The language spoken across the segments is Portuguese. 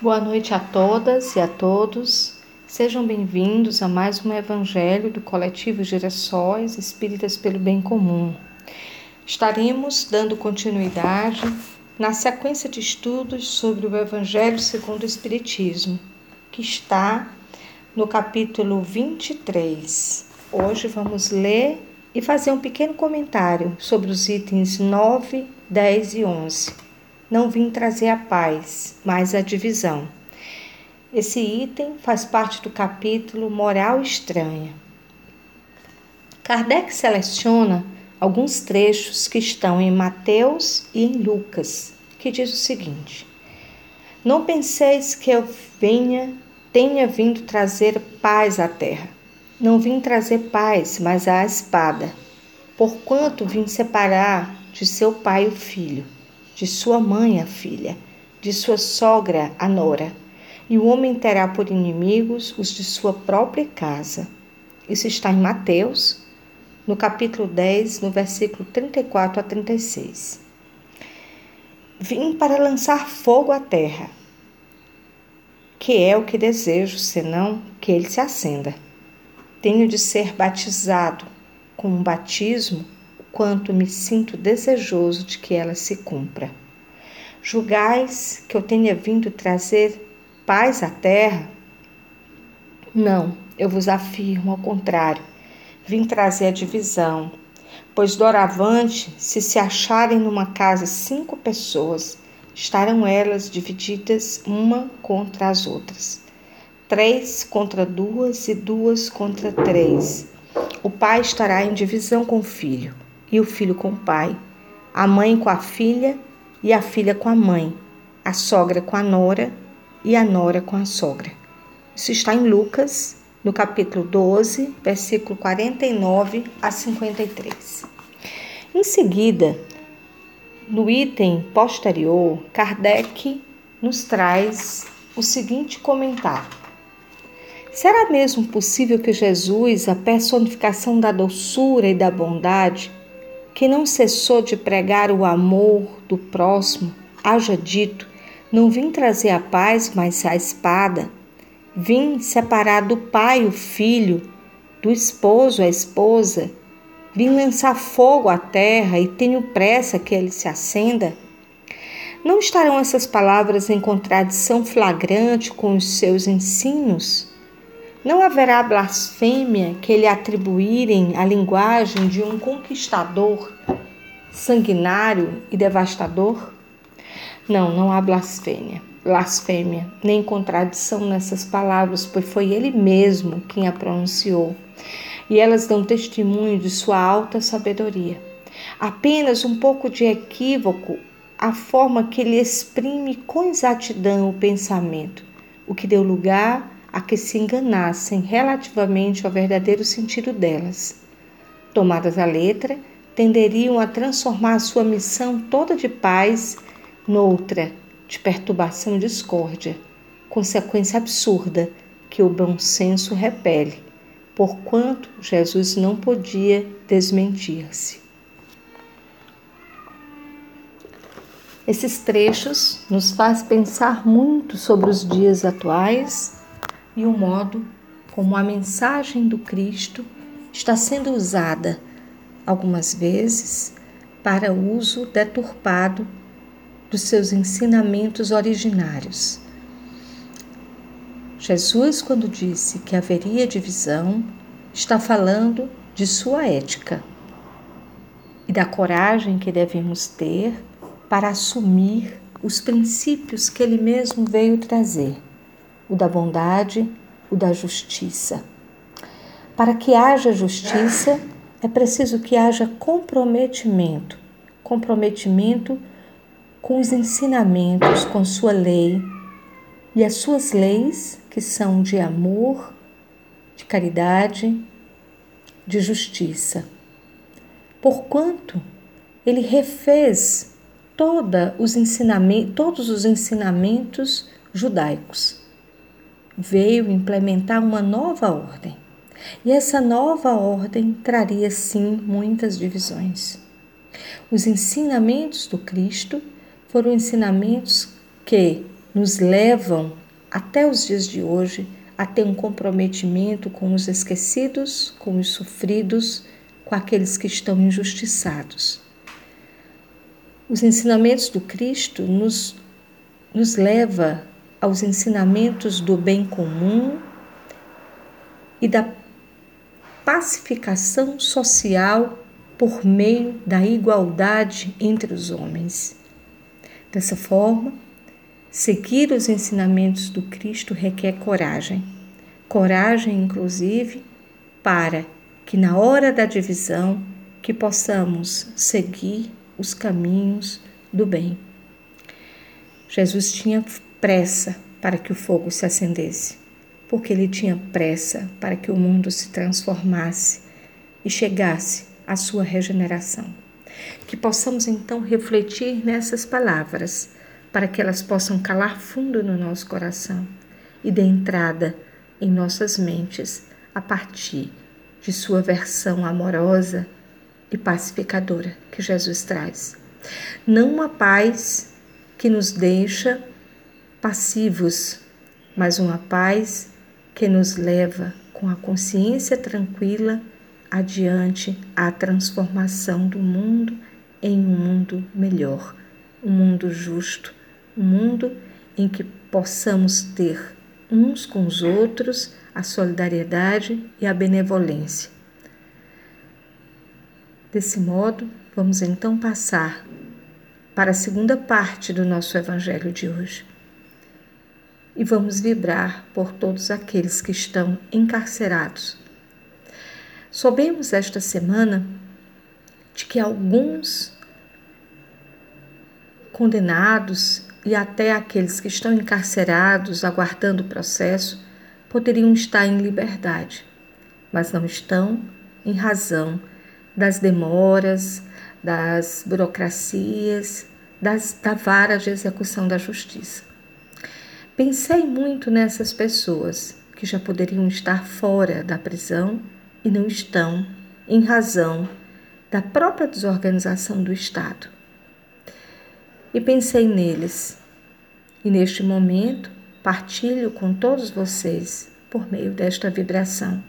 Boa noite a todas e a todos. Sejam bem-vindos a mais um Evangelho do Coletivo Gerações Espíritas pelo Bem Comum. Estaremos dando continuidade na sequência de estudos sobre o Evangelho segundo o Espiritismo, que está no capítulo 23. Hoje vamos ler e fazer um pequeno comentário sobre os itens 9, 10 e 11 não vim trazer a paz, mas a divisão. Esse item faz parte do capítulo Moral Estranha. Kardec seleciona alguns trechos que estão em Mateus e em Lucas, que diz o seguinte: Não penseis que eu venha, tenha vindo trazer paz à terra. Não vim trazer paz, mas a espada. Porquanto vim separar de seu pai o filho de sua mãe a filha, de sua sogra a nora, e o homem terá por inimigos os de sua própria casa. Isso está em Mateus, no capítulo 10, no versículo 34 a 36. Vim para lançar fogo à terra, que é o que desejo, senão que ele se acenda. Tenho de ser batizado com um batismo quanto me sinto desejoso de que ela se cumpra. Julgais que eu tenha vindo trazer paz à terra? Não, eu vos afirmo ao contrário, vim trazer a divisão. Pois doravante, se se acharem numa casa cinco pessoas, estarão elas divididas uma contra as outras. Três contra duas e duas contra três. O pai estará em divisão com o filho e o filho com o pai, a mãe com a filha e a filha com a mãe, a sogra com a nora e a nora com a sogra. Isso está em Lucas, no capítulo 12, versículo 49 a 53. Em seguida, no item posterior, Kardec nos traz o seguinte comentário. Será mesmo possível que Jesus, a personificação da doçura e da bondade, que não cessou de pregar o amor do próximo, haja dito: Não vim trazer a paz, mas a espada. Vim separar do pai o filho, do esposo a esposa. Vim lançar fogo à terra e tenho pressa que ele se acenda. Não estarão essas palavras em contradição flagrante com os seus ensinos? Não haverá blasfêmia que lhe atribuírem a linguagem de um conquistador sanguinário e devastador? Não, não há blasfêmia, blasfêmia, nem contradição nessas palavras, pois foi ele mesmo quem a pronunciou. E elas dão testemunho de sua alta sabedoria. Apenas um pouco de equívoco a forma que ele exprime com exatidão o pensamento, o que deu lugar a que se enganassem relativamente ao verdadeiro sentido delas. Tomadas a letra, tenderiam a transformar a sua missão toda de paz noutra de perturbação e discórdia, consequência absurda que o bom senso repele, porquanto Jesus não podia desmentir-se. Esses trechos nos faz pensar muito sobre os dias atuais e o modo como a mensagem do Cristo está sendo usada, algumas vezes, para uso deturpado dos seus ensinamentos originários. Jesus, quando disse que haveria divisão, está falando de sua ética e da coragem que devemos ter para assumir os princípios que ele mesmo veio trazer o da bondade, o da justiça. Para que haja justiça, é preciso que haja comprometimento comprometimento com os ensinamentos, com sua lei e as suas leis, que são de amor, de caridade, de justiça. Porquanto ele refez toda os ensinamentos, todos os ensinamentos judaicos veio implementar uma nova ordem. E essa nova ordem traria sim muitas divisões. Os ensinamentos do Cristo foram ensinamentos que, nos levam até os dias de hoje a ter um comprometimento com os esquecidos, com os sofridos, com aqueles que estão injustiçados. Os ensinamentos do Cristo nos, nos leva aos ensinamentos do bem comum e da pacificação social por meio da igualdade entre os homens. Dessa forma, seguir os ensinamentos do Cristo requer coragem. Coragem, inclusive, para que na hora da divisão que possamos seguir os caminhos do bem. Jesus tinha pressa para que o fogo se acendesse, porque ele tinha pressa para que o mundo se transformasse e chegasse à sua regeneração. Que possamos então refletir nessas palavras, para que elas possam calar fundo no nosso coração e dê entrada em nossas mentes a partir de sua versão amorosa e pacificadora que Jesus traz. Não uma paz que nos deixa passivos, mas uma paz que nos leva com a consciência tranquila adiante a transformação do mundo em um mundo melhor, um mundo justo, um mundo em que possamos ter uns com os outros a solidariedade e a benevolência. Desse modo, vamos então passar para a segunda parte do nosso Evangelho de hoje. E vamos vibrar por todos aqueles que estão encarcerados Soubemos esta semana de que alguns condenados e até aqueles que estão encarcerados aguardando o processo poderiam estar em liberdade, mas não estão em razão das demoras, das burocracias, das, da vara de execução da justiça. Pensei muito nessas pessoas que já poderiam estar fora da prisão e não estão em razão da própria desorganização do Estado. E pensei neles, e neste momento partilho com todos vocês por meio desta vibração,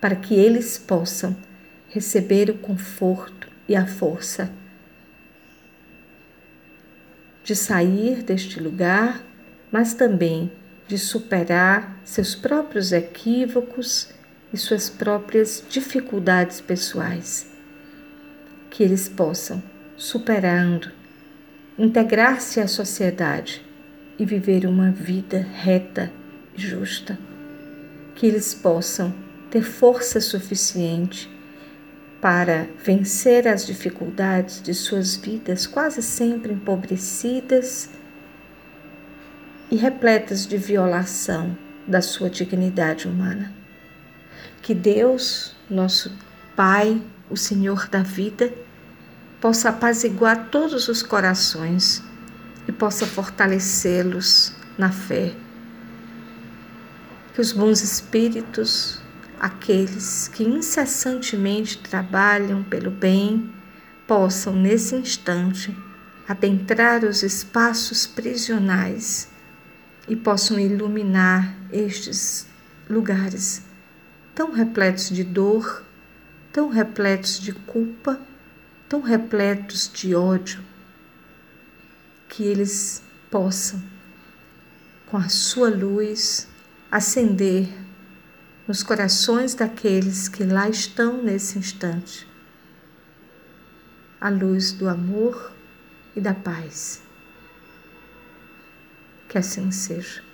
para que eles possam receber o conforto e a força de sair deste lugar, mas também de superar seus próprios equívocos e suas próprias dificuldades pessoais. Que eles possam, superando, integrar-se à sociedade e viver uma vida reta e justa. Que eles possam ter força suficiente para vencer as dificuldades de suas vidas, quase sempre empobrecidas e repletas de violação da sua dignidade humana. Que Deus, nosso Pai, o Senhor da vida, possa apaziguar todos os corações e possa fortalecê-los na fé. Que os bons espíritos, aqueles que incessantemente trabalham pelo bem, possam nesse instante adentrar os espaços prisionais e possam iluminar estes lugares tão repletos de dor, tão repletos de culpa, tão repletos de ódio, que eles possam, com a sua luz, acender nos corações daqueles que lá estão nesse instante a luz do amor e da paz. Que assim seja.